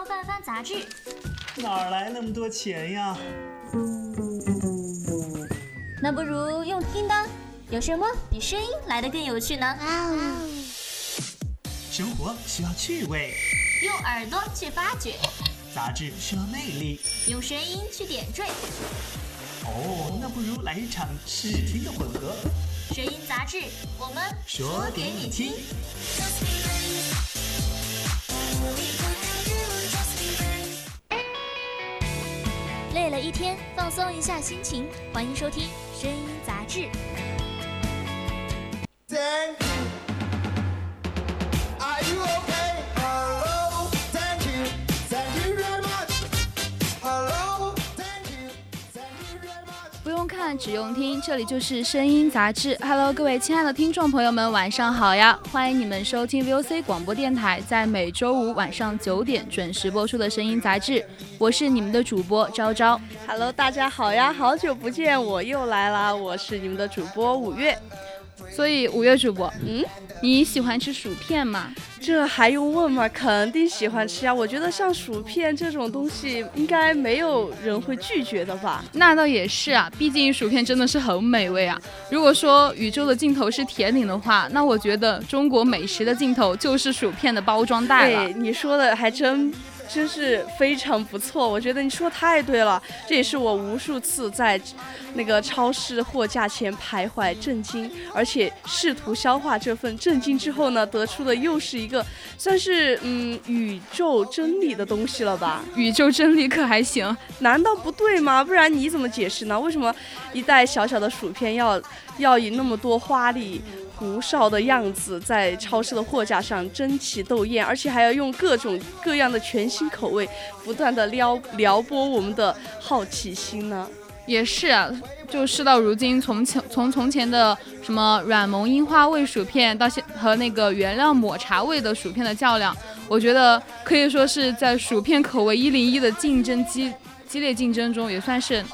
抄翻翻杂志。哪来那么多钱呀？那不如用听的，有什么比声音来的更有趣呢？生活需要趣味，用耳朵去发掘；杂志需要魅力，用声音去点缀。哦，那不如来一场视听的混合。声音杂志，我们说给你听。一天，放松一下心情，欢迎收听声音杂志。只用听，这里就是声音杂志。Hello，各位亲爱的听众朋友们，晚上好呀！欢迎你们收听 VOC 广播电台，在每周五晚上九点准时播出的声音杂志。我是你们的主播昭昭。Hello，大家好呀，好久不见，我又来啦！我是你们的主播五月。所以五月主播，嗯，你喜欢吃薯片吗？这还用问吗？肯定喜欢吃啊！我觉得像薯片这种东西，应该没有人会拒绝的吧？那倒也是啊，毕竟薯片真的是很美味啊。如果说宇宙的尽头是甜点的话，那我觉得中国美食的尽头就是薯片的包装袋了。对，你说的还真。真是非常不错，我觉得你说太对了，这也是我无数次在那个超市货架前徘徊震惊，而且试图消化这份震惊之后呢，得出的又是一个算是嗯宇宙真理的东西了吧？宇宙真理可还行？难道不对吗？不然你怎么解释呢？为什么一袋小小的薯片要要以那么多花里？胡哨的样子在超市的货架上争奇斗艳，而且还要用各种各样的全新口味，不断的撩撩拨我们的好奇心呢。也是啊，就事到如今，从前从从前的什么软萌樱花味薯片，到现和那个原料抹茶味的薯片的较量，我觉得可以说是在薯片口味一零一的竞争激激烈竞争中，也算是。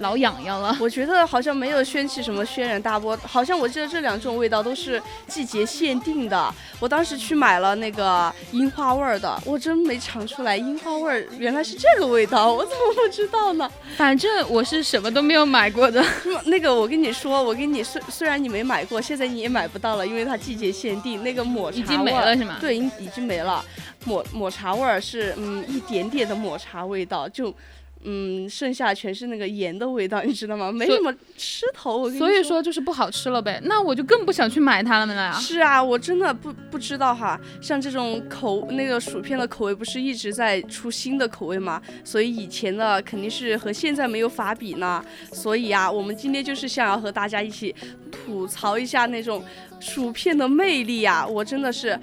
老痒痒了，我觉得好像没有掀起什么轩然大波，好像我记得这两种味道都是季节限定的。我当时去买了那个樱花味儿的，我真没尝出来樱花味儿原来是这个味道，我怎么不知道呢？反正我是什么都没有买过的。那个我跟你说，我跟你虽虽然你没买过，现在你也买不到了，因为它季节限定。那个抹茶已经没了是吗？对，已已经没了。抹抹茶味儿是嗯一点点的抹茶味道就。嗯，剩下全是那个盐的味道，你知道吗？没什么吃头。所以说就是不好吃了呗。那我就更不想去买它了。是啊，我真的不不知道哈。像这种口那个薯片的口味，不是一直在出新的口味吗？所以以前的肯定是和现在没有法比呢。所以啊，我们今天就是想要和大家一起吐槽一下那种薯片的魅力呀。我真的是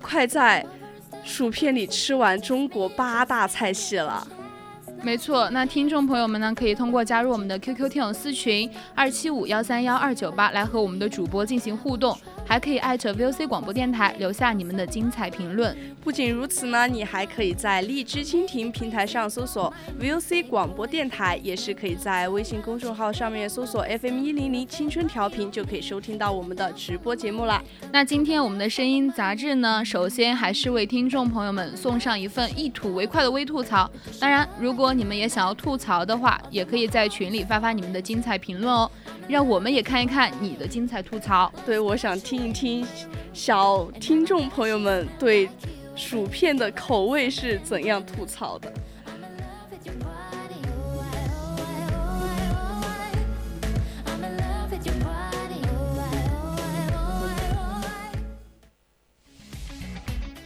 快在薯片里吃完中国八大菜系了。没错，那听众朋友们呢，可以通过加入我们的 QQ 听友私群二七五幺三幺二九八来和我们的主播进行互动。还可以艾特 VOC 广播电台，留下你们的精彩评论。不仅如此呢，你还可以在荔枝蜻蜓平台上搜索 VOC 广播电台，也是可以在微信公众号上面搜索 FM 一零零青春调频，就可以收听到我们的直播节目了。那今天我们的声音杂志呢，首先还是为听众朋友们送上一份一吐为快的微吐槽。当然，如果你们也想要吐槽的话，也可以在群里发发你们的精彩评论哦，让我们也看一看你的精彩吐槽。对，我想听。听听小听众朋友们对薯片的口味是怎样吐槽的？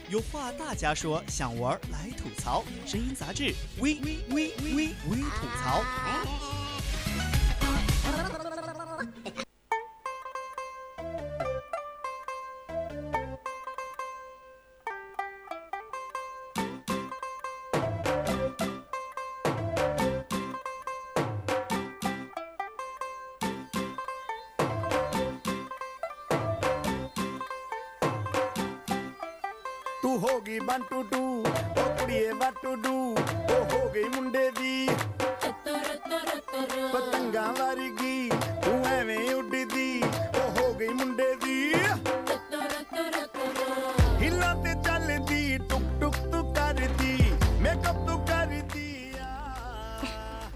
有话大家说，想玩来吐槽，声音杂志微微微微微吐槽。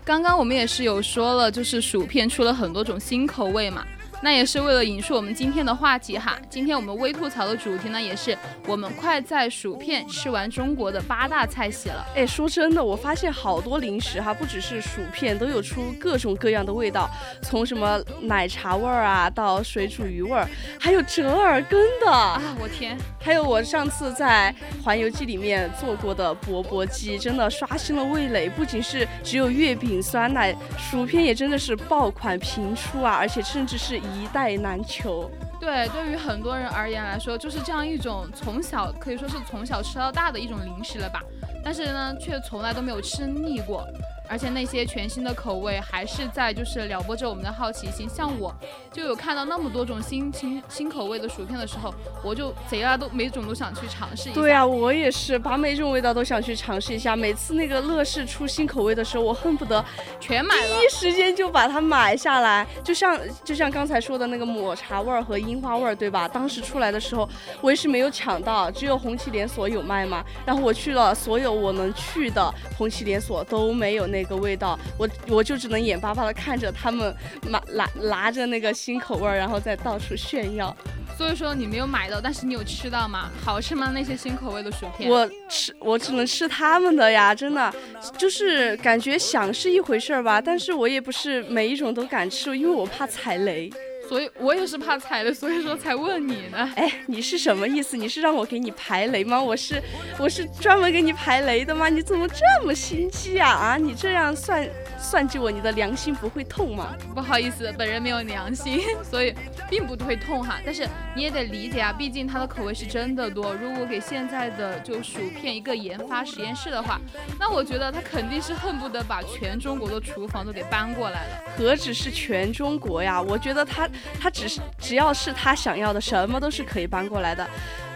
刚刚我们也是有说了，就是薯片出了很多种新口味嘛。那也是为了引出我们今天的话题哈，今天我们微吐槽的主题呢，也是我们快在薯片吃完中国的八大菜系了。哎，说真的，我发现好多零食哈，不只是薯片，都有出各种各样的味道，从什么奶茶味儿啊，到水煮鱼味儿，还有折耳根的啊！我天，还有我上次在环游记里面做过的钵钵鸡，真的刷新了味蕾。不仅是只有月饼、酸奶，薯片也真的是爆款频出啊，而且甚至是。一代难求。对，对于很多人而言来说，就是这样一种从小可以说是从小吃到大的一种零食了吧。但是呢，却从来都没有吃腻过。而且那些全新的口味还是在就是撩拨着我们的好奇心，像我就有看到那么多种新新新口味的薯片的时候，我就贼拉都每种都想去尝试一下。对啊，我也是，把每种味道都想去尝试一下。每次那个乐事出新口味的时候，我恨不得全买，第一时间就把它买下来。就像就像刚才说的那个抹茶味儿和樱花味儿，对吧？当时出来的时候，我也是没有抢到，只有红旗连锁有卖嘛。然后我去了所有我能去的红旗连锁都没有那。那个味道，我我就只能眼巴巴的看着他们拿拿拿着那个新口味儿，然后再到处炫耀。所以说你没有买到，但是你有吃到吗？好吃吗？那些新口味的薯片？我吃，我只能吃他们的呀，真的，就是感觉想是一回事儿吧，但是我也不是每一种都敢吃，因为我怕踩雷。所以我也是怕踩雷，所以说才问你呢。哎，你是什么意思？你是让我给你排雷吗？我是我是专门给你排雷的吗？你怎么这么心机啊？啊，你这样算算计我，你的良心不会痛吗？不好意思，本人没有良心，所以并不会痛哈。但是你也得理解啊，毕竟它的口味是真的多。如果给现在的就薯片一个研发实验室的话，那我觉得他肯定是恨不得把全中国的厨房都给搬过来了。何止是全中国呀？我觉得他。他只是只要是他想要的，什么都是可以搬过来的。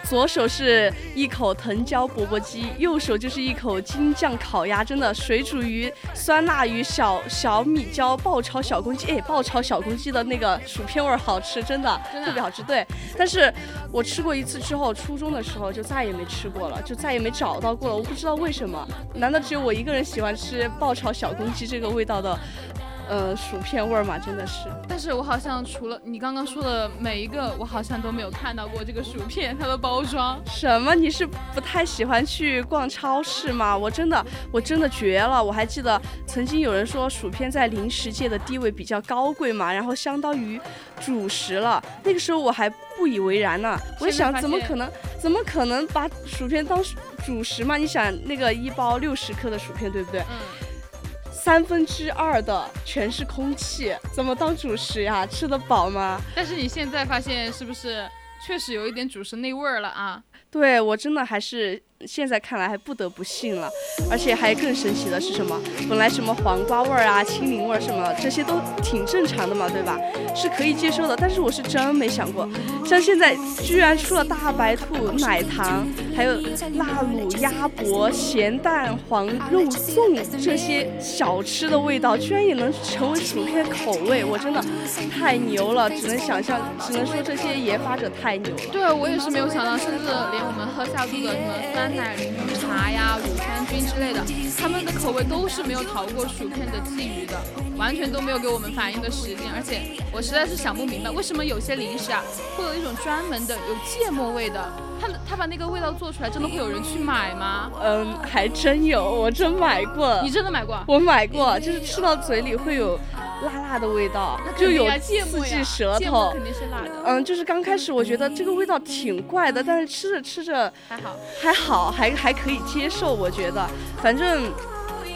左手是一口藤椒钵钵鸡，右手就是一口京酱烤鸭，真的水煮鱼、酸辣鱼、小小米椒爆炒小公鸡，哎，爆炒小公鸡的那个薯片味儿好吃，真的特别好吃。对，但是我吃过一次之后，初中的时候就再也没吃过了，就再也没找到过了。我不知道为什么，难道只有我一个人喜欢吃爆炒小公鸡这个味道的？呃，薯片味儿嘛，真的是。但是我好像除了你刚刚说的每一个，我好像都没有看到过这个薯片它的包装。什么？你是不太喜欢去逛超市吗？我真的，我真的绝了！我还记得曾经有人说薯片在零食界的地位比较高贵嘛，然后相当于主食了。那个时候我还不以为然呢。我想，怎么可能？怎么可能把薯片当主食嘛？你想，那个一包六十克的薯片，对不对？嗯。三分之二的全是空气，怎么当主食呀？吃得饱吗？但是你现在发现是不是确实有一点主食那味儿了啊？对我真的还是。现在看来还不得不信了，而且还更神奇的是什么？本来什么黄瓜味儿啊、青柠味儿什么，这些都挺正常的嘛，对吧？是可以接受的。但是我是真没想过，像现在居然出了大白兔、奶糖，还有辣卤鸭脖、咸蛋黄肉粽这些小吃的味道，居然也能成为薯片口味，我真的太牛了！只能想象，只能说这些研发者太牛了。对，我也是没有想到，甚至连我们喝下肚的什么酸。奶茶呀、乳酸菌之类的，他们的口味都是没有逃过薯片的觊觎的，完全都没有给我们反应的时间。而且我实在是想不明白，为什么有些零食啊，会有一种专门的有芥末味的，他他把那个味道做出来，真的会有人去买吗？嗯，还真有，我真买过。你真的买过？我买过，就是吃到嘴里会有。辣辣的味道，就有刺激舌头。肯定是辣的。嗯，就是刚开始我觉得这个味道挺怪的，但是吃着吃着还好，还好，还还可以接受。我觉得，反正。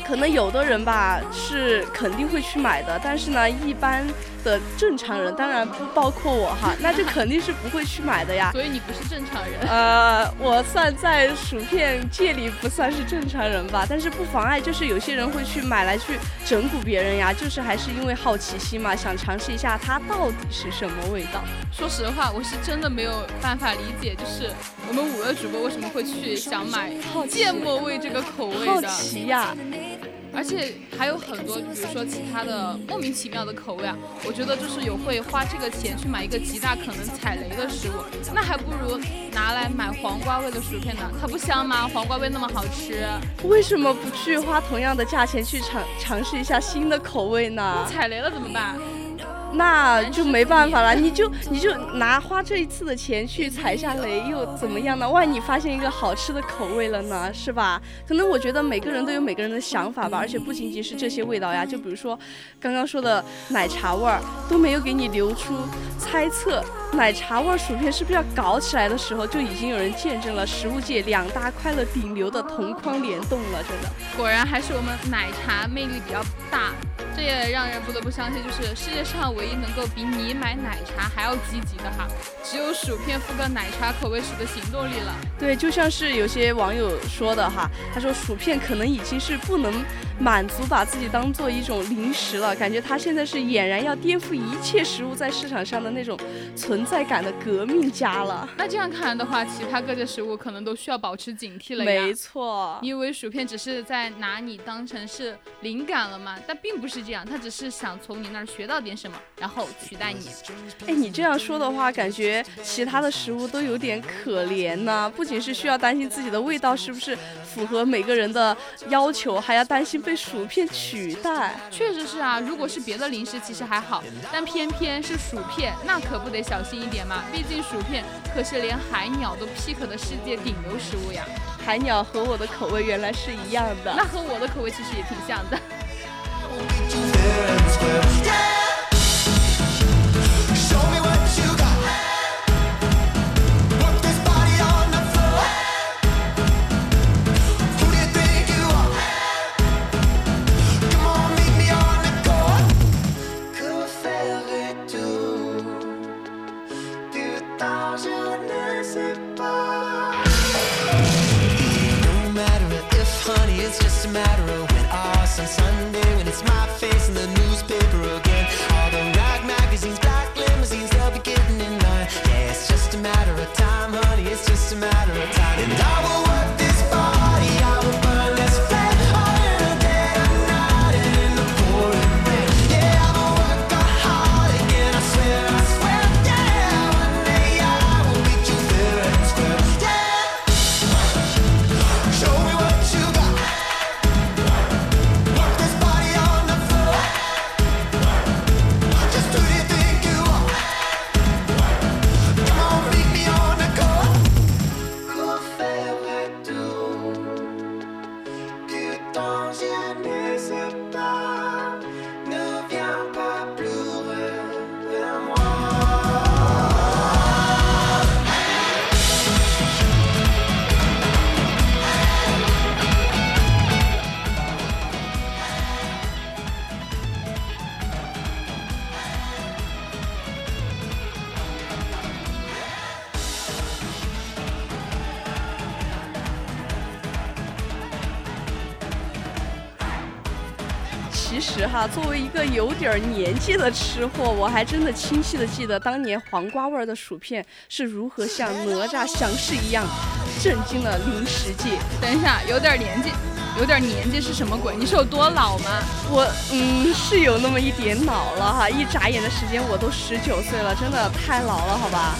可能有的人吧是肯定会去买的，但是呢，一般的正常人，当然不包括我哈，那就肯定是不会去买的呀。所以你不是正常人。呃，我算在薯片界里不算是正常人吧，但是不妨碍，就是有些人会去买来去整蛊别人呀，就是还是因为好奇心嘛，想尝试一下它到底是什么味道。说实话，我是真的没有办法理解，就是我们五个主播为什么会去想买芥末味这个口味的。好奇呀。而且还有很多，比如说其他的莫名其妙的口味啊。我觉得就是有会花这个钱去买一个极大可能踩雷的食物，那还不如拿来买黄瓜味的薯片呢。它不香吗？黄瓜味那么好吃，为什么不去花同样的价钱去尝尝试一下新的口味呢？踩雷了怎么办？那就没办法了，你就你就拿花这一次的钱去踩下雷又怎么样呢？万一你发现一个好吃的口味了呢，是吧？可能我觉得每个人都有每个人的想法吧，而且不仅仅是这些味道呀，就比如说刚刚说的奶茶味儿都没有给你留出猜测，奶茶味儿薯片是不是要搞起来的时候，就已经有人见证了食物界两大快乐顶流的同框联动了，真的。果然还是我们奶茶魅力比较大。这也让人不得不相信，就是世界上唯一能够比你买奶茶还要积极的哈，只有薯片覆盖奶茶口味时的行动力了。对，就像是有些网友说的哈，他说薯片可能已经是不能满足把自己当做一种零食了，感觉他现在是俨然要颠覆一切食物在市场上的那种存在感的革命家了。那这样看来的话，其他各界食物可能都需要保持警惕了呀。没错，你以为薯片只是在拿你当成是灵感了吗？但并不是。这样，他只是想从你那儿学到点什么，然后取代你。哎，你这样说的话，感觉其他的食物都有点可怜呢。不仅是需要担心自己的味道是不是符合每个人的要求，还要担心被薯片取代。确实是啊，如果是别的零食其实还好，但偏偏是薯片，那可不得小心一点嘛。毕竟薯片可是连海鸟都 pick 的世界顶流食物呀。海鸟和我的口味原来是一样的，那和我的口味其实也挺像的。点年纪的吃货，我还真的清晰的记得当年黄瓜味的薯片是如何像哪吒降世一样震惊了零食界。等一下，有点年纪，有点年纪是什么鬼？你是有多老吗？我嗯是有那么一点老了哈，一眨眼的时间我都十九岁了，真的太老了，好吧？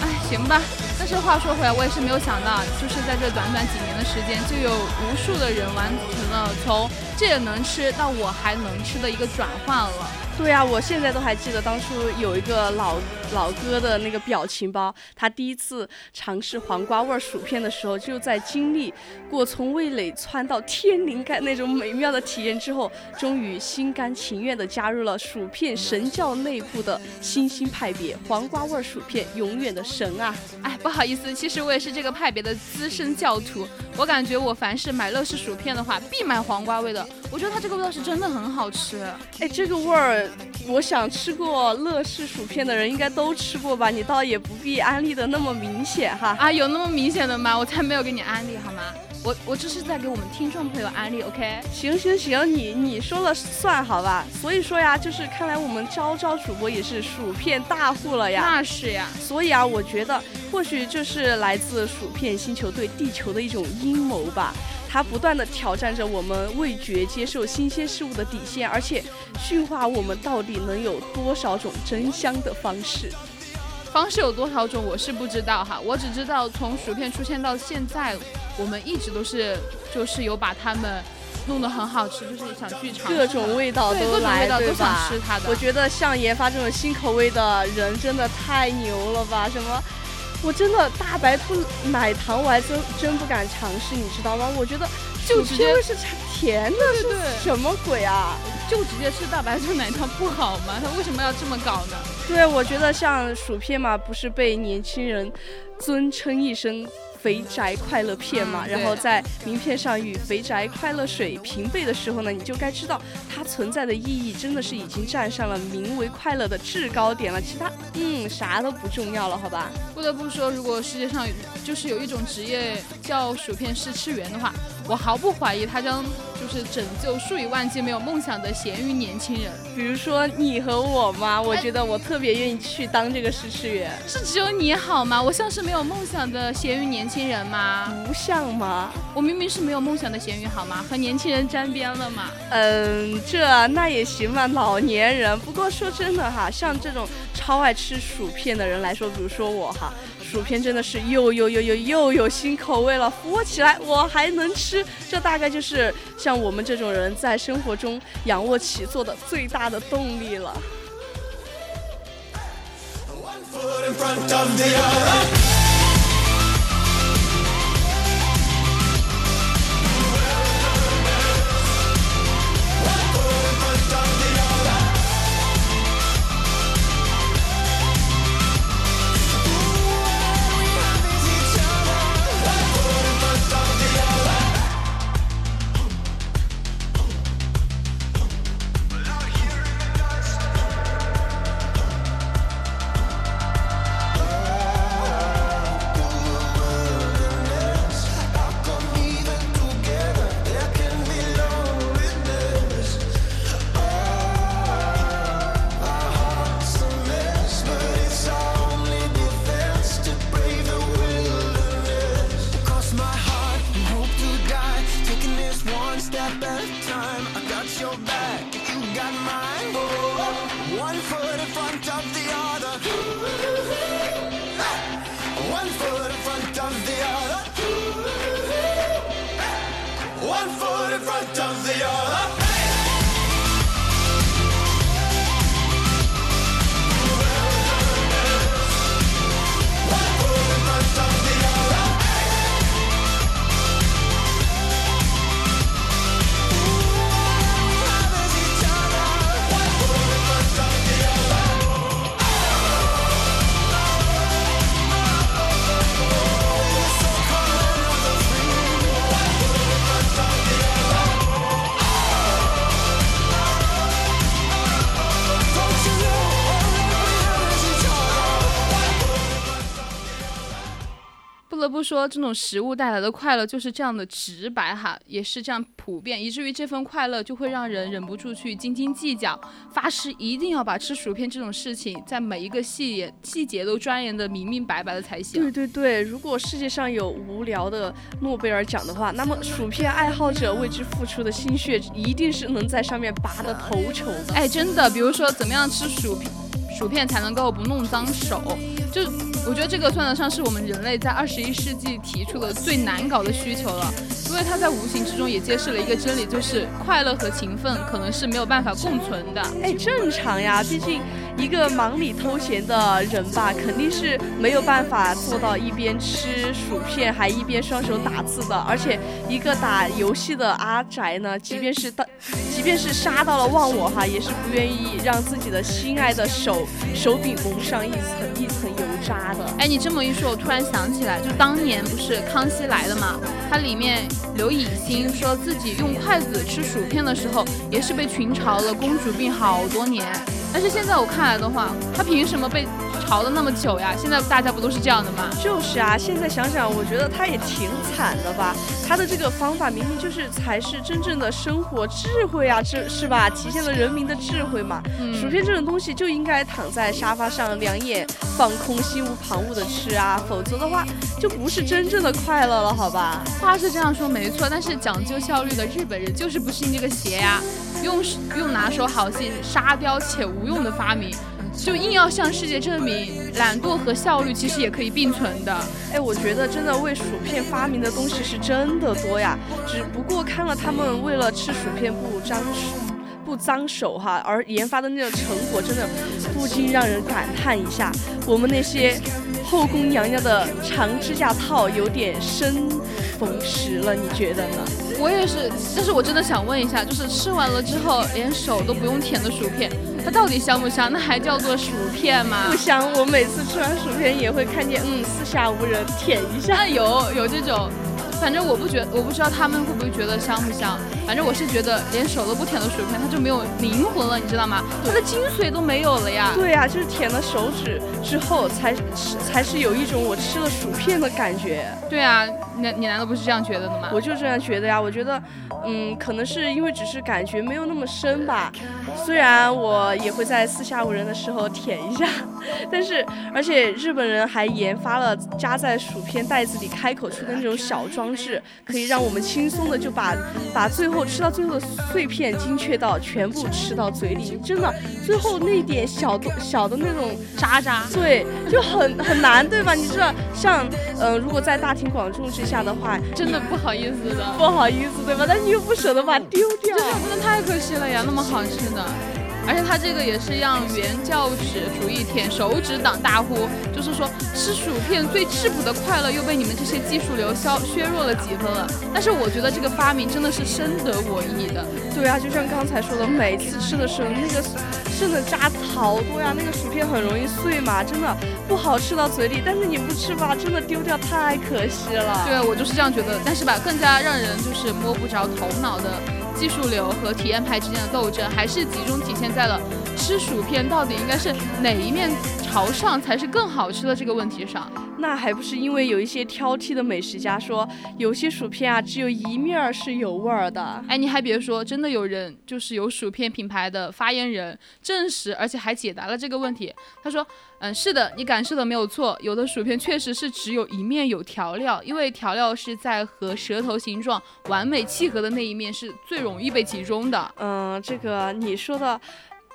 哎，行吧。但是话说回来，我也是没有想到，就是在这短短几年的时间，就有无数的人完成了从这也能吃到我还能吃的一个转换了。对呀，我现在都还记得当初有一个老老哥的那个表情包，他第一次尝试黄瓜味薯片的时候，就在经历过从味蕾窜到天灵盖那种美妙的体验之后，终于心甘情愿地加入了薯片神教内部的新兴派别——黄瓜味薯片永远的神啊！哎，不好意思，其实我也是这个派别的资深教徒。我感觉我凡是买乐事薯片的话，必买黄瓜味的。我觉得它这个味道是真的很好吃。哎，这个味儿。我想吃过乐事薯片的人应该都吃过吧？你倒也不必安利的那么明显哈。啊，有那么明显的吗？我才没有给你安利好吗？我我这是在给我们听众朋友安利，OK？行行行，你你说了算好吧。所以说呀，就是看来我们招招主播也是薯片大户了呀。那是呀。所以啊，我觉得或许这是来自薯片星球对地球的一种阴谋吧。它不断的挑战着我们味觉接受新鲜事物的底线，而且驯化我们到底能有多少种真香的方式？方式有多少种我是不知道哈，我只知道从薯片出现到现在，我们一直都是就是有把它们弄得很好吃，就是想去尝试各种味道对各种都来，味道都想对吧吃它的我觉得像研发这种新口味的人真的太牛了吧？什么？我真的大白兔奶糖我还真真不敢尝试，你知道吗？我觉得就直接是甜的，对对是什么鬼啊？就直接吃大白兔奶糖不好吗？他为什么要这么搞呢？对，我觉得像薯片嘛，不是被年轻人尊称一声。肥宅快乐片嘛，嗯然后在名片上与肥宅快乐水平背的时候呢，你就该知道它存在的意义真的是已经站上了名为快乐的制高点了，其他嗯啥都不重要了，好吧？不得不说，如果世界上就是有一种职业叫薯片试吃员的话，我毫不怀疑他将就是拯救数以万计没有梦想的咸鱼年轻人。比如说你和我嘛，我觉得我特别愿意去当这个试吃员，是只有你好吗？我像是没有梦想的咸鱼年轻人吗？不像吗？我明明是没有梦想的咸鱼好吗？和年轻人沾边了嘛？嗯，这那也行吧，老年人。不过说真的哈，像这种超爱吃薯片的人来说，比如说我哈，薯片真的是又又又又又有新口味了，扶我起来，我还能吃。这大概就是像我们这种人在生活中仰卧起坐的最大的动力了。说，这种食物带来的快乐就是这样的直白哈，也是这样普遍，以至于这份快乐就会让人忍不住去斤斤计较，发誓一定要把吃薯片这种事情在每一个细节细节都钻研的明明白白的才行。对对对，如果世界上有无聊的诺贝尔奖的话，那么薯片爱好者为之付出的心血一定是能在上面拔得头筹的。哎，真的，比如说怎么样吃薯片，薯片才能够不弄脏手，就我觉得这个算得上是我们人类在二十一世纪提出的最难搞的需求了，因为它在无形之中也揭示了一个真理，就是快乐和勤奋可能是没有办法共存的。哎，正常呀，毕竟一个忙里偷闲的人吧，肯定是没有办法做到一边吃薯片还一边双手打字的。而且一个打游戏的阿宅呢，即便是到，即便是杀到了忘我哈，也是不愿意让自己的心爱的手手柄蒙上一层一层油渣的。哎，你这么一说，我突然想起来，就当年不是《康熙来了》嘛，它里面刘以欣说自己用筷子吃薯片的时候，也是被群嘲了公主病好多年。但是现在我看来的话，他凭什么被炒的那么久呀？现在大家不都是这样的吗？就是啊，现在想想，我觉得他也挺惨的吧。他的这个方法明明就是才是真正的生活智慧啊，这是吧？体现了人民的智慧嘛。嗯薯片这种东西就应该躺在沙发上，两眼放空，心无旁骛的吃啊，否则的话就不是真正的快乐了，好吧？话是这样说没错，但是讲究效率的日本人就是不信这个邪呀，用用拿手好戏沙雕且无用的发明，就硬要向世界证明懒惰和效率其实也可以并存的。哎，我觉得真的为薯片发明的东西是真的多呀，只不过看了他们为了吃薯片不张不脏手哈，而研发的那种成果，真的不禁让人感叹一下，我们那些后宫娘娘的长指甲套有点生逢时了，你觉得呢？我也是，但是我真的想问一下，就是吃完了之后连手都不用舔的薯片，它到底香不香？那还叫做薯片吗不？香，我每次吃完薯片也会看见，嗯，四下无人，舔一下。那有有这种，反正我不觉，我不知道他们会不会觉得香不香。反正我是觉得连手都不舔的薯片，它就没有灵魂了，你知道吗？它的精髓都没有了呀。对呀、就是舔了手指之后才才是有一种我吃了薯片的感觉。对啊，你你难道不是这样觉得的吗？我就这样觉得呀，我觉得，嗯，可能是因为只是感觉没有那么深吧。虽然我也会在四下无人的时候舔一下，但是而且日本人还研发了夹在薯片袋子里开口处的那种小装置，可以让我们轻松的就把把最后吃到最后的碎片精确到全部吃到嘴里。真的，最后那点小的小的那种渣渣。对，就很很难，对吧？你知道，像呃，如果在大庭广众之下的话，真的不好意思的，不好意思，对吧？但你又不舍得把它丢掉。真的太可惜了呀，那么好吃的。而且它这个也是让原教旨主义舔手指党大呼，就是说吃薯片最质朴的快乐又被你们这些技术流削削弱了几分了。但是我觉得这个发明真的是深得我意的。对啊，就像刚才说的，每次吃的时候，那个剩的渣好多呀，那个薯片很容易碎嘛，真的不好吃到嘴里。但是你不吃吧，真的丢掉太可惜了。对，我就是这样觉得。但是吧，更加让人就是摸不着头脑的技术流和体验派之间的斗争，还是集中体现在了吃薯片到底应该是哪一面朝上才是更好吃的这个问题上。那还不是因为有一些挑剔的美食家说，有些薯片啊，只有一面儿是有味儿的。哎，你还别说，真的有人就是有薯片品牌的发言人证实，而且还解答了这个问题。他说，嗯，是的，你感受的没有错，有的薯片确实是只有一面有调料，因为调料是在和舌头形状完美契合的那一面是最容易被集中的。嗯，这个你说的，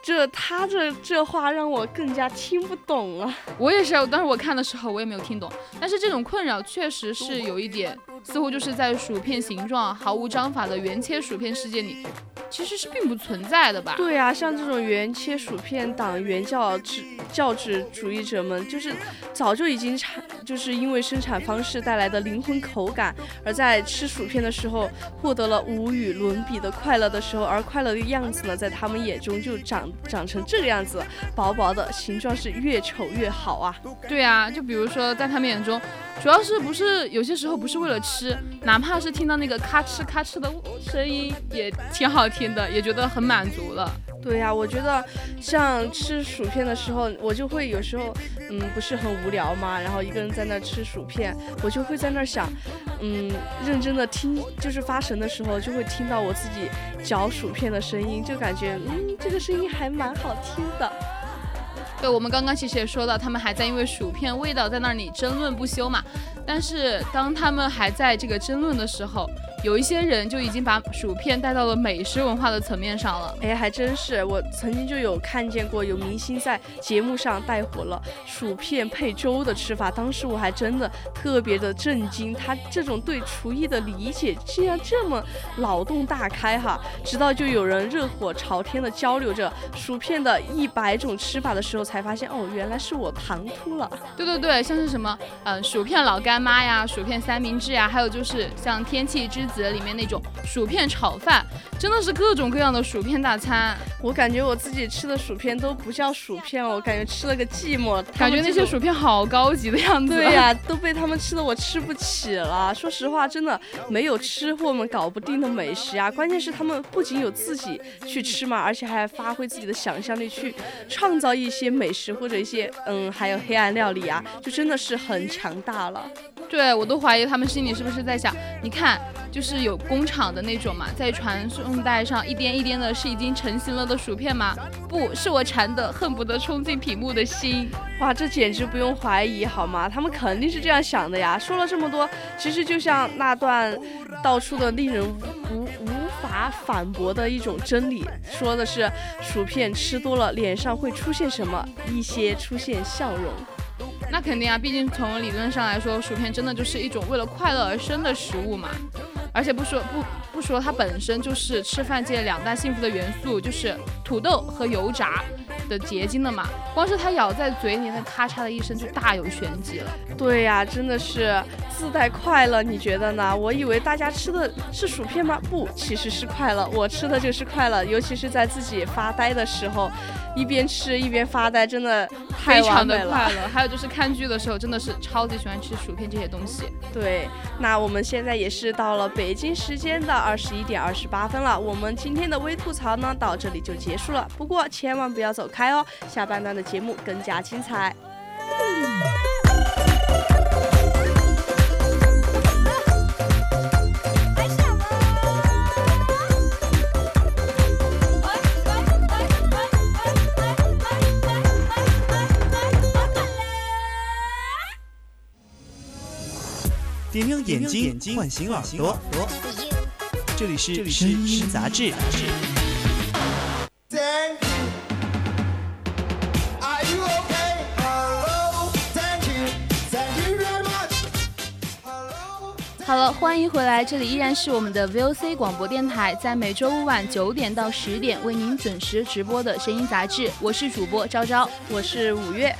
这他这这话让我更加听不懂了。我也是，当时我看的时候我也没有听懂，但是这种困扰确实是有一点，似乎就是在薯片形状毫无章法的原切薯片世界里，其实是并不存在的吧？对啊、像这种原切薯片党、原教旨教旨主义者们，就是早就已经产，就是因为生产方式带来的灵魂口感，而在吃薯片的时候获得了无与伦比的快乐的时候，而快乐的样子呢，在他们眼中就长长成这个样子，薄薄的，形状是越丑越好啊。对啊，就比如说在他们眼中，主要是不是有些时候不是为了吃，哪怕是听到那个咔哧咔哧的声音也挺好听的，也觉得很满足了。对呀、我觉得像吃薯片的时候，我就会有时候，嗯，不是很无聊嘛，然后一个人在那吃薯片，我就会在那想，嗯，认真的听，就是发神的时候，就会听到我自己嚼薯片的声音，就感觉，嗯，这个声音还蛮好听的。对，我们刚刚其实也说到，他们还在因为薯片味道在那里争论不休嘛。但是当他们还在这个争论的时候，有一些人就已经把薯片带到了美食文化的层面上了。哎，还真是，我曾经就有看见过有明星在节目上带火了薯片配粥的吃法，当时我还真的特别的震惊，他这种对厨艺的理解竟然这么脑洞大开哈！直到就有人热火朝天的交流着薯片的一百种吃法的时候，才发现哦，原来是我唐突了。对对对，像是什么，嗯、薯片老干妈呀、薯片三明治呀，还有就是像《天气之子》里面那种薯片炒饭，真的是各种各样的薯片大餐。我感觉我自己吃的薯片都不叫薯片了，我感觉吃了个寂寞。感觉那些薯片好高级的样子。对呀、都被他们吃的我吃不起了。说实话，真的没有吃货们搞不定的美食啊！关键是他们不仅有自己去吃嘛，而且还发挥自己的想象力去创造一些美食或者一些嗯，还有黑暗料理啊，就真的是很强大了。对我都怀疑他们心里是不是在想，你看，就是有工厂的那种嘛，在传送带上一颠一颠的，是已经成型了的薯片吗？不是我馋的恨不得冲进屏幕的心。哇，这简直不用怀疑好吗？他们肯定是这样想的呀。说了这么多，其实就像那段道出的令人无无法反驳的一种真理，说的是薯片吃多了脸上会出现什么？一些出现笑容。那肯定啊，毕竟从理论上来说，薯片真的就是一种为了快乐而生的食物嘛。而且不说不不说，它本身就是吃饭界两大幸福的元素，就是土豆和油炸。的结晶的嘛。光是它咬在嘴里那咔嚓的一声，就大有玄机了。对呀，真的是自带快乐，你觉得呢？我以为大家吃的是薯片吗？不，其实是快乐。我吃的就是快乐，尤其是在自己发呆的时候，一边吃一边发呆，真的太非常完美了。的快乐。还有就是看剧的时候，真的是超级喜欢吃薯片这些东西。对，那我们现在也是到了北京时间的二十一点二十八分了。我们今天的微吐槽呢，到这里就结束了。不过千万不要走开哦，下半段的节目更加精彩。点亮眼睛，唤醒耳朵。这里是声音杂志。好了，欢迎回来，这里依然是我们的 VOC 广播电台，在每周五晚九点到十点为您准时直播的声音杂志，我是主播昭昭。我是五月，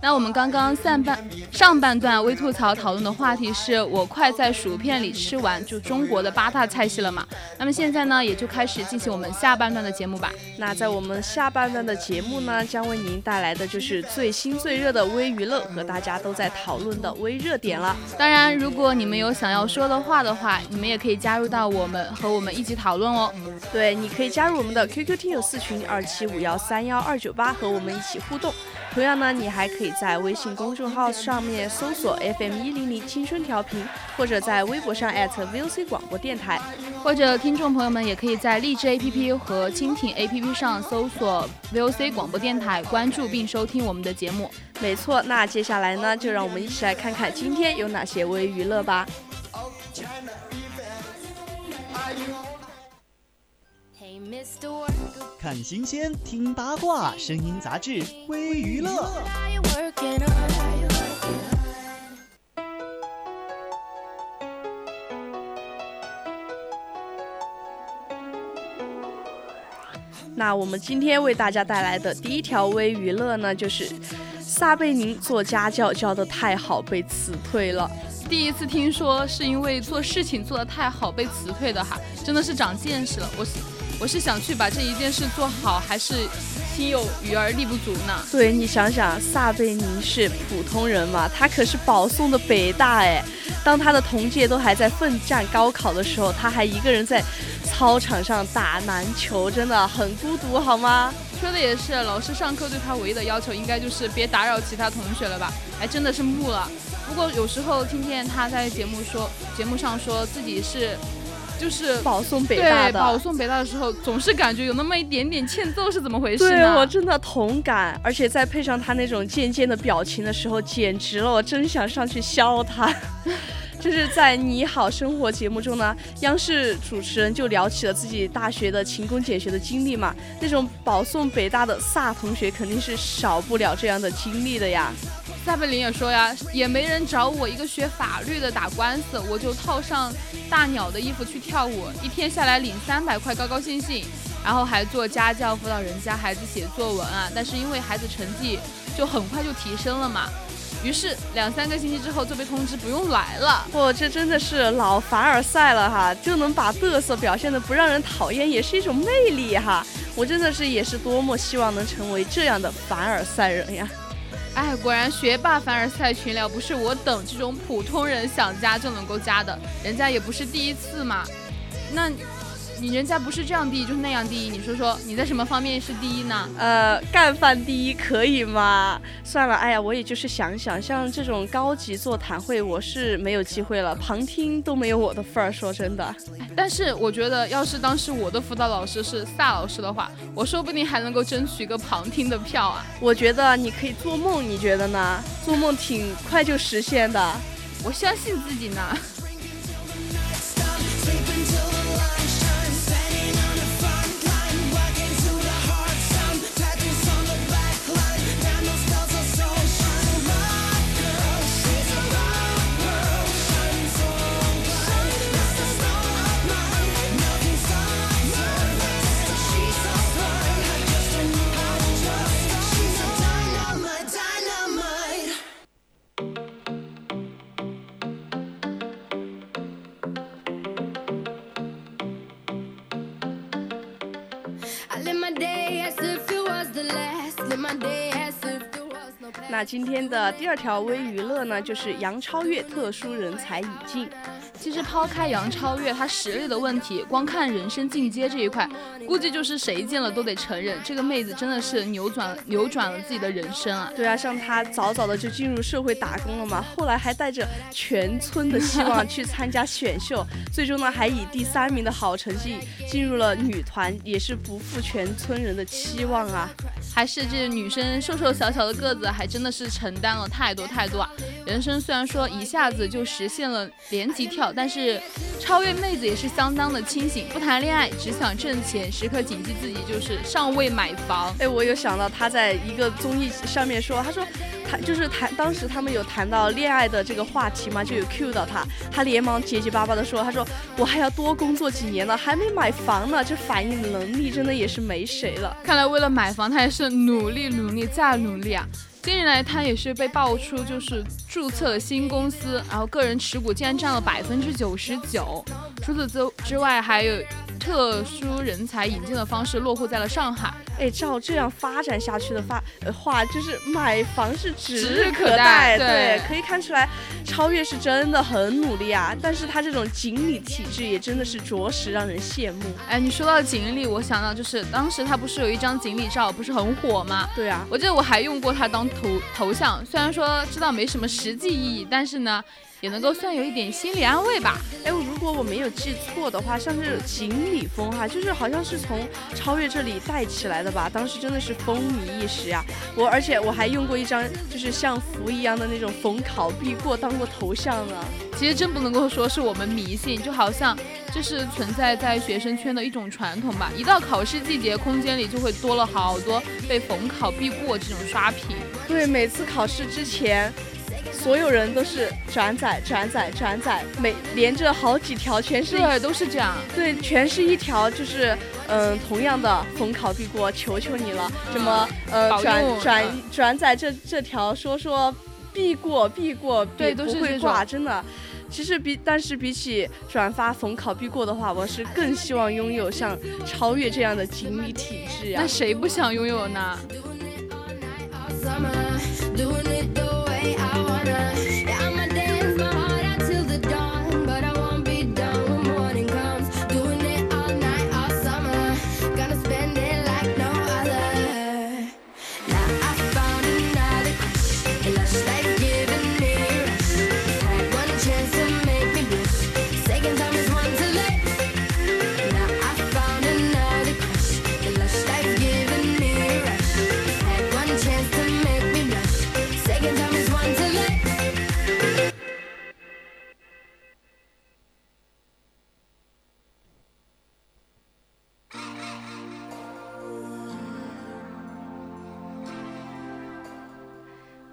那我们刚刚上半上半段微吐槽讨论的话题是我快在薯片里吃完就中国的八大菜系了嘛？那么现在呢，也就开始进行我们下半段的节目吧。那在我们下半段的节目呢，将为您带来的就是最新最热的微娱乐和大家都在讨论的微热点了。当然，如果你们有想要说的话的话，你们也可以加入到我们和我们一起讨论哦。对，你可以加入我们的 QQ 听友四群二七五幺三幺二九八，和我们一起互动。同样呢，你还可以在微信公众号上面搜索 FM 一零零青春调频，或者在微博上 @VOC 广播电台。或者听众朋友们也可以在荔枝 APP 和蜻蜓 APP 上搜索 VOC 广播电台，关注并收听我们的节目。没错，那接下来呢，就让我们一起来看看今天有哪些微娱乐吧。看新鲜，听八卦，声音杂志微娱乐。那我们今天为大家带来的第一条微娱乐呢，就是撒贝宁做家教教的太好被辞退了。第一次听说是因为做事情做的太好被辞退的哈，真的是长见识了。我是我是想去把这一件事做好，还是心有余而力不足呢？对你想想，撒贝宁是普通人嘛，他可是保送的北大哎。当他的同届都还在奋战高考的时候，他还一个人在操场上打篮球，真的很孤独，好吗？说的也是，老师上课对他唯一的要求应该就是别打扰其他同学了吧？还真的是木了。不过有时候听见他在节目说节目上说自己是，就是保送北大的，对保送北大的时候，总是感觉有那么一点点欠揍，是怎么回事对呢？我真的同感，而且再配上他那种贱贱的表情的时候，简直了，我真想上去削他。就是在《你好生活》节目中呢，央视主持人就聊起了自己大学的勤工俭学的经历嘛。那种保送北大的飒同学肯定是少不了这样的经历的呀。撒贝宁也说呀，也没人找我一个学法律的打官司，我就套上大鸟的衣服去跳舞，一天下来领三百块，高高兴兴，然后还做家教辅导人家孩子写作文啊。但是因为孩子成绩就很快就提升了嘛，于是两三个星期之后就被通知不用来了。不，这真的是老凡尔赛了哈，就能把嘚瑟表现的不让人讨厌，也是一种魅力哈。我真的是也是多么希望能成为这样的凡尔赛人呀！哎，果然学霸凡尔赛群聊不是我等这种普通人想加就能够加的，人家也不是第一次嘛。那。你人家不是这样第一，就是那样第一。你说说，你在什么方面是第一呢？呃，干饭第一可以吗？算了，哎呀，我也就是想想，像这种高级座谈会，我是没有机会了，旁听都没有我的份儿。说真的，但是我觉得，要是当时我的辅导老师是萨老师的话，我说不定还能够争取一个旁听的票啊。我觉得你可以做梦，你觉得呢？做梦挺快就实现的，我相信自己呢。那今天的第二条微娱乐呢，就是杨超越特殊人才引进。其实抛开杨超越她实力的问题，光看人生进阶这一块，估计就是谁见了都得承认，这个妹子真的是扭转扭转了自己的人生啊！对啊，像她早早的就进入社会打工了嘛，后来还带着全村的希望去参加选秀，最终呢还以第三名的好成绩进入了女团，也是不负全村人的期望啊！还是这女生瘦瘦小小的个子，还真的是承担了太多太多啊！人生虽然说一下子就实现了连级跳。但是，超越妹子也是相当的清醒，不谈恋爱，只想挣钱，时刻谨记自己就是尚未买房。哎，我有想到他在一个综艺上面说，他说谈就是谈，当时他们有谈到恋爱的这个话题嘛，就有 cue 到他，他连忙结结巴巴的说，他说我还要多工作几年呢，还没买房呢，这反应能力真的也是没谁了。看来为了买房，他也是努力努力再努力啊。近日来，他也是被爆出就是注册了新公司，然后个人持股竟然占了百分之九十九。除此之之外，还有。特殊人才引进的方式落户在了上海。哎，照这样发展下去的发话，就是买房是指日可待。对，可以看出来，超越是真的很努力啊。但是他这种锦鲤体质也真的是着实让人羡慕。哎，你说到锦鲤，我想到就是当时他不是有一张锦鲤照，不是很火吗？对啊，我记得我还用过他当头头像，虽然说知道没什么实际意义，但是呢。也能够算有一点心理安慰吧。哎，如果我没有记错的话，像这种锦鲤风哈，就是好像是从超越这里带起来的吧。当时真的是风靡一时啊。我而且我还用过一张就是像符一样的那种逢考必过当过头像呢。其实真不能够说是我们迷信，就好像这是存在在学生圈的一种传统吧。一到考试季节，空间里就会多了好多被逢考必过这种刷屏。对，每次考试之前。所有人都是转载转载转载，每连着好几条，全是对，都是这样。对，全是一条，就是嗯，同样的逢考必过，求求你了，什么呃转转转载这这条，说说必过必过，对，都是会挂，真的。其实比但是比起转发逢考必过的话，我是更希望拥有像超越这样的锦鲤体质呀。那谁不想拥有呢？love.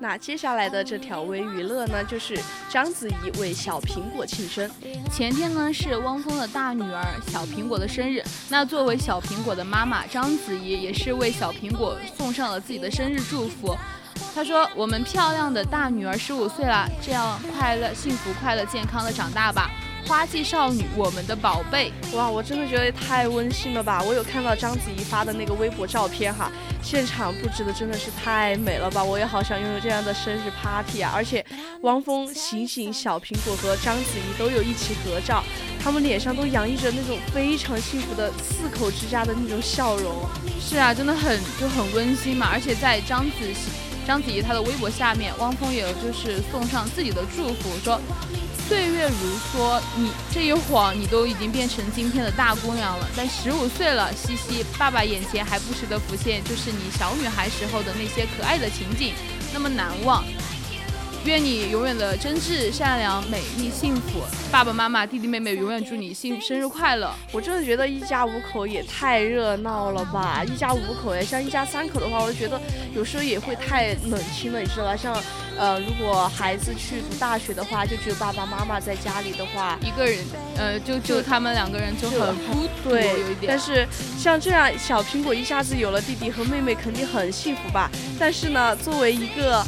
那接下来的这条微娱乐呢，就是章子怡为小苹果庆生。前天呢是汪峰的大女儿小苹果的生日，那作为小苹果的妈妈，章子怡也是为小苹果送上了自己的生日祝福。她说：“我们漂亮的大女儿十五岁了，这样快乐、幸福、快乐、健康的长大吧。”花季少女，我们的宝贝，哇，我真的觉得太温馨了吧！我有看到章子怡发的那个微博照片哈，现场布置的真的是太美了吧！我也好想拥有这样的生日 party 啊！而且汪峰、醒醒、小苹果和章子怡都有一起合照，他们脸上都洋溢着那种非常幸福的四口之家的那种笑容。是啊，真的很就很温馨嘛！而且在章子章子怡她的微博下面，汪峰也就是送上自己的祝福，说。岁月如梭，你这一晃，你都已经变成今天的大姑娘了。但十五岁了，西西，爸爸眼前还不时的浮现，就是你小女孩时候的那些可爱的情景，那么难忘。愿你永远的真挚、善良、美丽、幸福。爸爸妈妈、弟弟妹妹永远祝你幸生日快乐。我真的觉得一家五口也太热闹了吧！一家五口哎，像一家三口的话，我就觉得有时候也会太冷清了，你知道吧？像呃，如果孩子去读大学的话，就只有爸爸妈妈在家里的话，一个人，呃，就就他们两个人就很孤独，对，有一点。但是像这样，小苹果一下子有了弟弟和妹妹，肯定很幸福吧？但是呢，作为一个。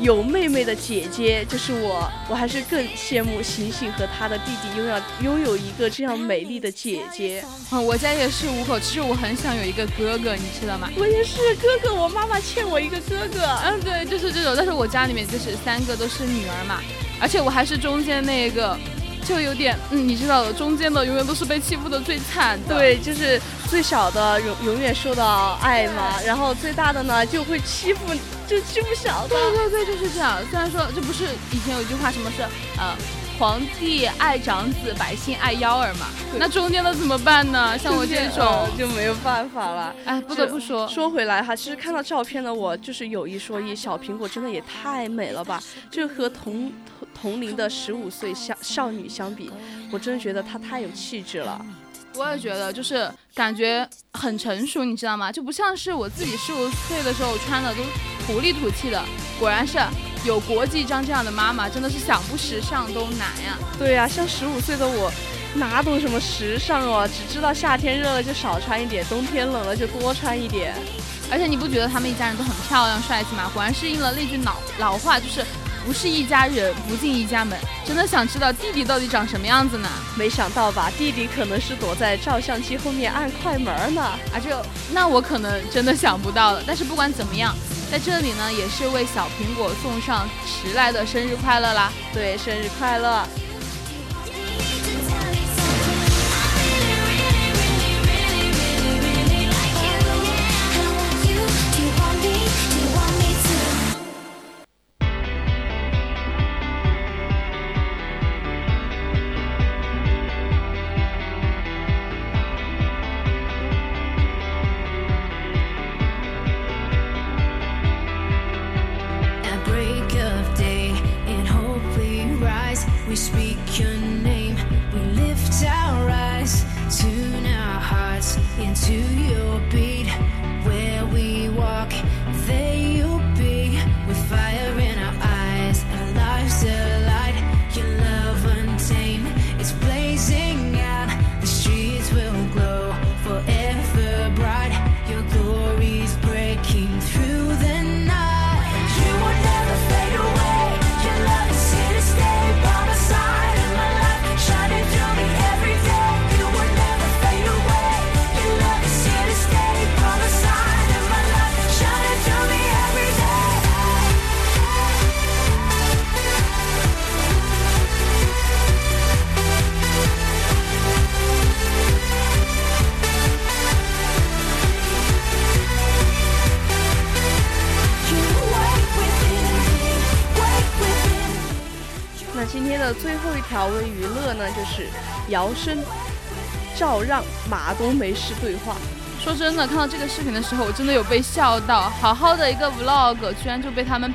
有妹妹的姐姐就是我，我还是更羡慕醒醒和他的弟弟拥有拥有一个这样美丽的姐姐。嗯，我家也是五口，其实我很想有一个哥哥，你知道吗？我也是哥哥，我妈妈欠我一个哥哥。嗯，对，就是这种。但是我家里面就是三个都是女儿嘛，而且我还是中间那一个。就有点，嗯，你知道的，中间的永远都是被欺负的最惨的，对，就是最小的永永远受到爱嘛，然后最大的呢就会欺负，就欺负小的，对对对，就是这样。虽然说这不是以前有一句话，什么是，呃。皇帝爱长子，百姓爱幺儿嘛。那中间的怎么办呢？像我这种就没有办法了。哎，不得不说，说回来哈，其实看到照片的我就是有一说一，小苹果真的也太美了吧！就和同同同龄的十五岁少少女相比，我真的觉得她太有气质了。我也觉得，就是感觉很成熟，你知道吗？就不像是我自己十五岁的时候穿的都土里土气的。果然是。有国际章这样的妈妈，真的是想不时尚都难呀。对呀，像十五岁的我，哪懂什么时尚哦？只知道夏天热了就少穿一点，冬天冷了就多穿一点。而且你不觉得他们一家人都很漂亮帅气吗？果然是应了那句老老话，就是不是一家人不进一家门。真的想知道弟弟到底长什么样子呢？没想到吧，弟弟可能是躲在照相机后面按快门呢。啊，这那我可能真的想不到了。但是不管怎么样。在这里呢，也是为小苹果送上迟来的生日快乐啦！对，生日快乐！姚生、赵让、马冬梅式对话。说真的，看到这个视频的时候，我真的有被笑到。好好的一个 vlog，居然就被他们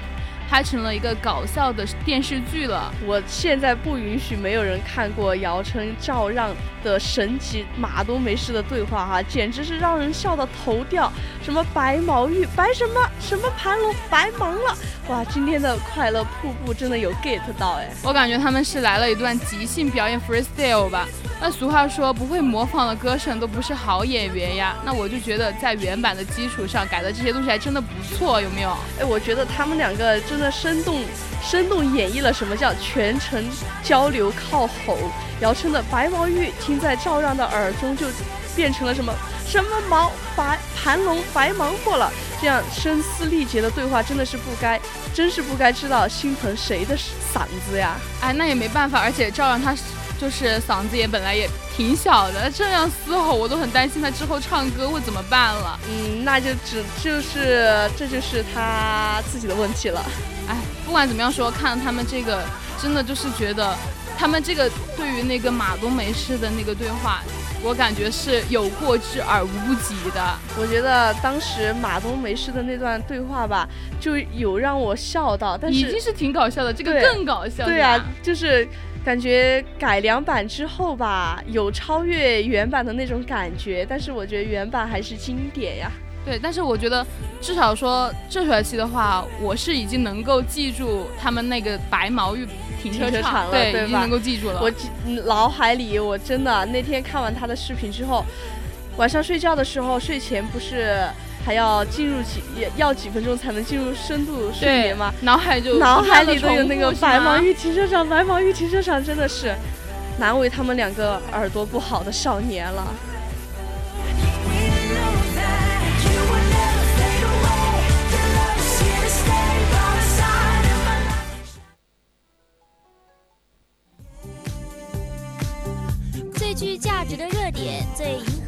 拍成了一个搞笑的电视剧了。我现在不允许没有人看过姚琛、赵让的神奇马冬梅式的对话哈，简直是让人笑到头掉。什么白毛玉，白什么什么盘龙，白忙了。哇，今天的快乐瀑布真的有 get 到哎。我感觉他们是来了一段即兴表演 freestyle 吧。那俗话说，不会模仿的歌手都不是好演员呀。那我就觉得在原版的基础上改的这些东西还真的不错，有没有？哎，我觉得他们两个真的生动生动演绎了什么叫全程交流靠吼。姚琛的白毛玉听在赵让的耳中就变成了什么什么毛白盘龙白忙活了。这样声嘶力竭的对话真的是不该，真是不该知道心疼谁的嗓子呀。哎，那也没办法，而且照让他就是嗓子也本来也挺小的，这样嘶吼我都很担心他之后唱歌会怎么办了。嗯，那就只就是这就是他自己的问题了。哎，不管怎么样说，看他们这个真的就是觉得。他们这个对于那个马冬梅式的那个对话，我感觉是有过之而无不及的。我觉得当时马东梅师的那段对话吧，就有让我笑到，但是已经是挺搞笑的，这个更搞笑。对啊，就是感觉改良版之后吧，有超越原版的那种感觉，但是我觉得原版还是经典呀。对，但是我觉得至少说这学期的话，我是已经能够记住他们那个白毛玉。停车场了，对，已经能够记住了。我脑海里，我真的那天看完他的视频之后，晚上睡觉的时候，睡前不是还要进入几要几分钟才能进入深度睡眠吗？脑海就脑海里都有那个白毛玉停车场，白毛玉停车场真的是难为他们两个耳朵不好的少年了。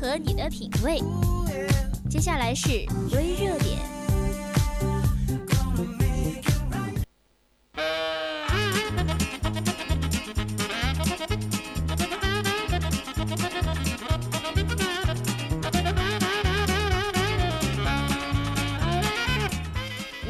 和你的品味。接下来是微热点。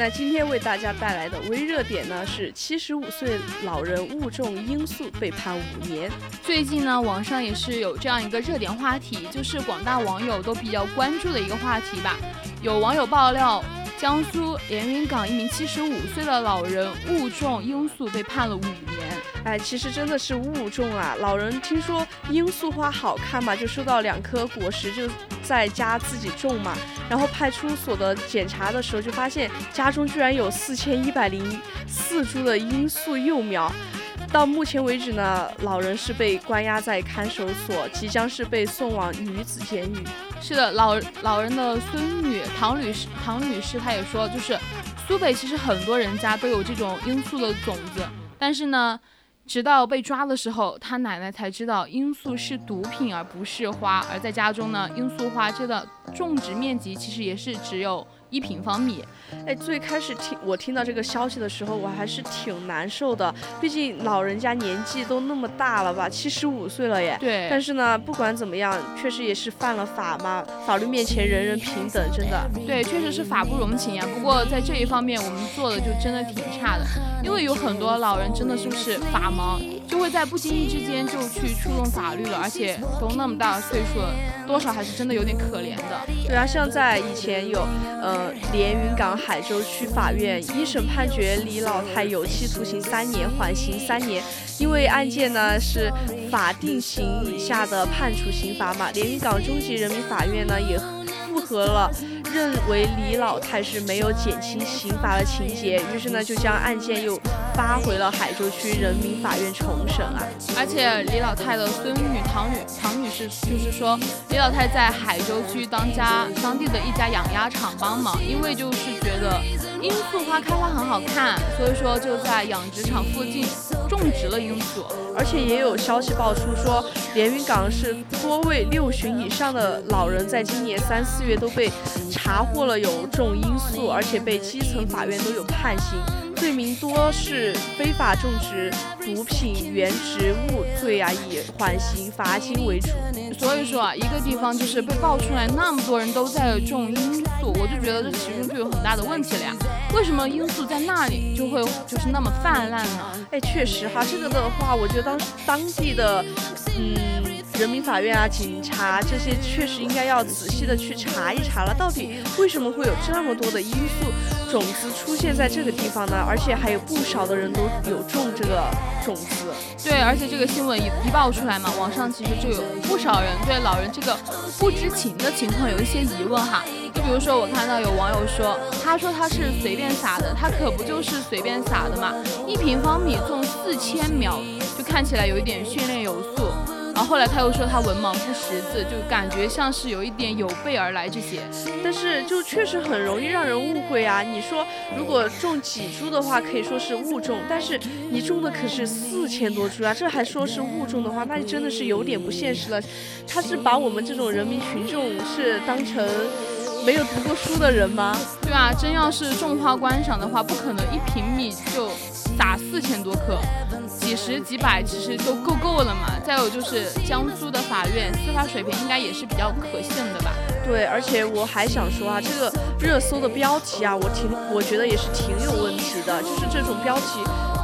今天为大家带来的微热点呢，是七十五岁老人误种罂粟被判五年。最近呢，网上也是有这样一个热点话题，就是广大网友都比较关注的一个话题吧。有网友爆料，江苏连云港一名七十五岁的老人误种罂粟被判了五年。哎，其实真的是误种啊！老人听说罂粟花好看嘛，就收到两颗果实就。在家自己种嘛，然后派出所的检查的时候就发现家中居然有四千一百零四株的罂粟幼苗。到目前为止呢，老人是被关押在看守所，即将是被送往女子监狱。是的，老老人的孙女唐女士，唐女士她也说，就是苏北其实很多人家都有这种罂粟的种子，但是呢。直到被抓的时候，她奶奶才知道罂粟是毒品而不是花。而在家中呢，罂粟花这个种植面积其实也是只有。一平方米，哎，最开始听我听到这个消息的时候，我还是挺难受的。毕竟老人家年纪都那么大了吧，七十五岁了耶。对。但是呢，不管怎么样，确实也是犯了法嘛。法律面前人人平等，真的。对，确实是法不容情呀。不过在这一方面，我们做的就真的挺差的，因为有很多老人真的是不是法盲，就会在不经意之间就去触动法律了，而且都那么大岁数了，多少还是真的有点可怜的。对啊，像在以前有，呃。连云港海州区法院一审判决李老太有期徒刑三年，缓刑三年。因为案件呢是法定刑以下的判处刑罚嘛，连云港中级人民法院呢也复核了。认为李老太是没有减轻刑罚的情节，于是呢就将案件又发回了海州区人民法院重审啊。而且李老太的孙女唐女唐女士就是说，李老太在海州区当家当地的一家养鸭场帮忙，因为就是觉得罂粟花开花很好看，所以说就在养殖场附近种植了罂粟。而且也有消息爆出说，连云港是多位六旬以上的老人在今年三四月都被。查获了有种罂粟，而且被基层法院都有判刑，罪名多是非法种植、毒品原植物罪啊，以缓刑罚金为主。所以说啊，一个地方就是被爆出来那么多人都在种罂粟，我就觉得这其中就有很大的问题了呀。为什么罂粟在那里就会就是那么泛滥呢？哎，确实哈，这个的话，我觉得当当地的，嗯。人民法院啊、警察这些，确实应该要仔细的去查一查了，到底为什么会有这么多的罂粟种子出现在这个地方呢？而且还有不少的人都有种这个种子。对，而且这个新闻一一爆出来嘛，网上其实就有不少人对老人这个不知情的情况有一些疑问哈。就比如说，我看到有网友说，他说他是随便撒的，他可不就是随便撒的嘛？一平方米种四千苗，就看起来有一点训练有素。然后后来他又说他文盲不识字，就感觉像是有一点有备而来这些。但是就确实很容易让人误会啊！你说如果种几株的话，可以说是误种，但是你种的可是四千多株啊，这还说是误种的话，那就真的是有点不现实了。他是把我们这种人民群众是当成没有读过书的人吗？对啊，真要是种花观赏的话，不可能一平米就撒四千多克。几十几百其实都够够了嘛。再有就是江苏的法院司法水平应该也是比较可信的吧。对，而且我还想说啊，这个热搜的标题啊，我挺我觉得也是挺有问题的。就是这种标题，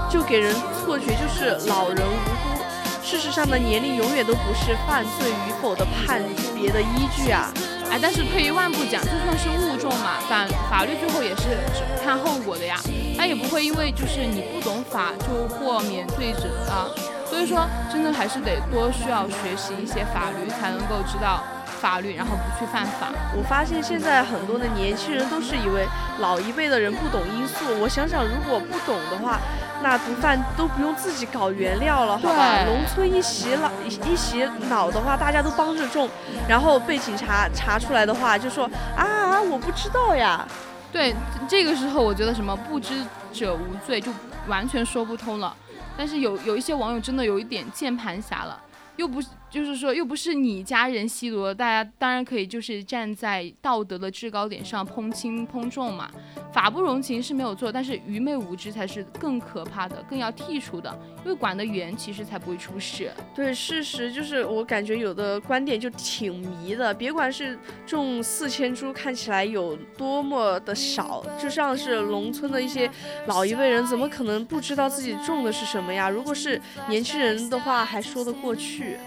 就给人错觉就是老人无辜。事实上的，年龄永远都不是犯罪与否的判别的依据啊。哎，但是退一万步讲，就算是误种嘛，法法律最后也是看后果的呀。他也不会因为就是你不懂法就豁免罪责啊。所以说，真的还是得多需要学习一些法律，才能够知道法律，然后不去犯法。我发现现在很多的年轻人都是以为老一辈的人不懂罂粟。我想想，如果不懂的话。那毒贩都不用自己搞原料了，好吧？农村一洗脑一洗脑的话，大家都帮着种，然后被警察查出来的话，就说啊，我不知道呀。对，这个时候我觉得什么不知者无罪就完全说不通了。但是有有一些网友真的有一点键盘侠了。又不就是说，又不是你家人吸毒，大家当然可以就是站在道德的制高点上抨轻抨重嘛。法不容情是没有错，但是愚昧无知才是更可怕的，更要剔除的。因为管得严，其实才不会出事。对，事实就是我感觉有的观点就挺迷的。别管是种四千株，看起来有多么的少，就像是农村的一些老一辈人，怎么可能不知道自己种的是什么呀？如果是年轻人的话，还说得过去。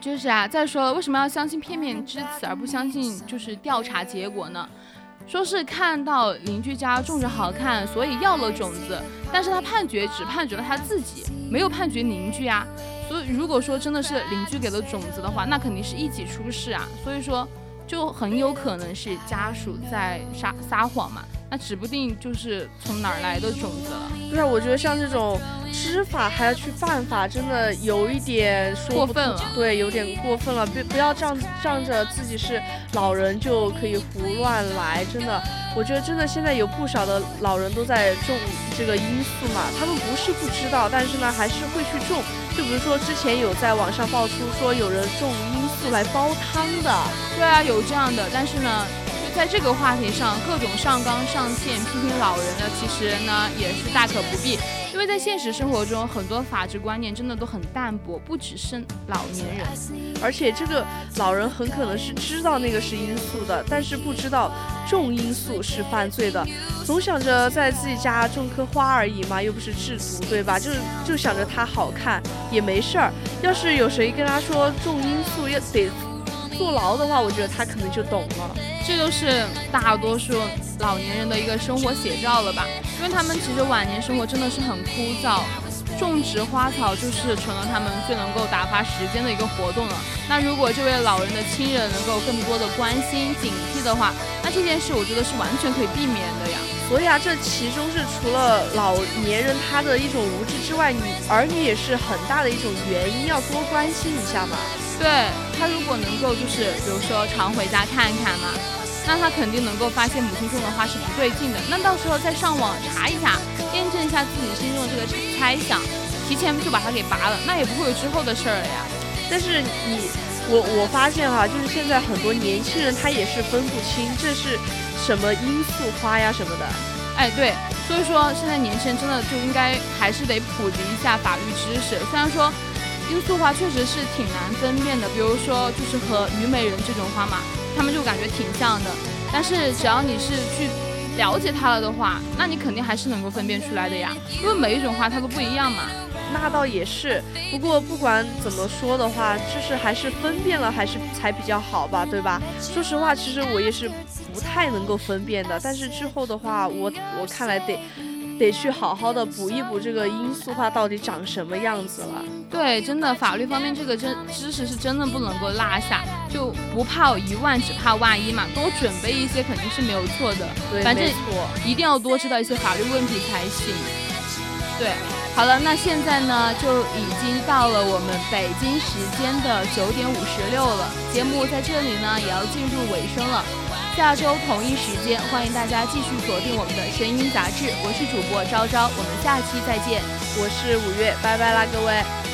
就是啊，再说了，为什么要相信片面之词而不相信就是调查结果呢？说是看到邻居家种着好看，所以要了种子，但是他判决只判决了他自己，没有判决邻居啊。所以如果说真的是邻居给了种子的话，那肯定是一起出事啊。所以说，就很有可能是家属在撒撒谎嘛。那指不定就是从哪儿来的种子了。对啊，我觉得像这种知法还要去犯法，真的有一点过分了。对，有点过分了。不不要仗仗着自己是老人就可以胡乱来，真的。我觉得真的现在有不少的老人都在种这个罂粟嘛，他们不是不知道，但是呢还是会去种。就比如说之前有在网上爆出说有人种罂粟来煲汤的。对啊，有这样的，但是呢。在这个话题上，各种上纲上线批评老人呢，其实呢也是大可不必，因为在现实生活中，很多法治观念真的都很淡薄，不只是老年人，而且这个老人很可能是知道那个是罂粟的，但是不知道种罂粟是犯罪的，总想着在自己家种棵花而已嘛，又不是制毒，对吧？就是就想着它好看也没事儿，要是有谁跟他说种罂粟要得。坐牢的话，我觉得他可能就懂了。这都是大多数老年人的一个生活写照了吧？因为他们其实晚年生活真的是很枯燥，种植花草就是成了他们最能够打发时间的一个活动了。那如果这位老人的亲人能够更多的关心、警惕的话，那这件事我觉得是完全可以避免的呀。所以啊，这其中是除了老年人他的一种无知之外，你儿女也是很大的一种原因，要多关心一下嘛。对他如果能够就是比如说常回家看看嘛，那他肯定能够发现母亲种的花是不对劲的。那到时候再上网查一下，验证一下自己心中的这个猜想，提前就把它给拔了，那也不会有之后的事儿了呀。但是你我我发现哈，就是现在很多年轻人他也是分不清这是什么罂粟花呀什么的。哎，对，所以说现在年轻人真的就应该还是得普及一下法律知识。虽然说。罂粟花确实是挺难分辨的，比如说就是和虞美人这种花嘛，他们就感觉挺像的。但是只要你是去了解它了的话，那你肯定还是能够分辨出来的呀，因为每一种花它都不一样嘛。那倒也是。不过不管怎么说的话，就是还是分辨了还是才比较好吧，对吧？说实话，其实我也是不太能够分辨的。但是之后的话，我我看来得得去好好的补一补这个罂粟花到底长什么样子了。对，真的法律方面这个真知识是真的不能够落下，就不怕一万，只怕万一嘛，多准备一些肯定是没有错的。对，反正。一定要多知道一些法律问题才行。对，好了，那现在呢就已经到了我们北京时间的九点五十六了，节目在这里呢也要进入尾声了。下周同一时间，欢迎大家继续锁定我们的声音杂志，我是主播昭昭，我们下期再见。我是五月，拜拜啦，各位。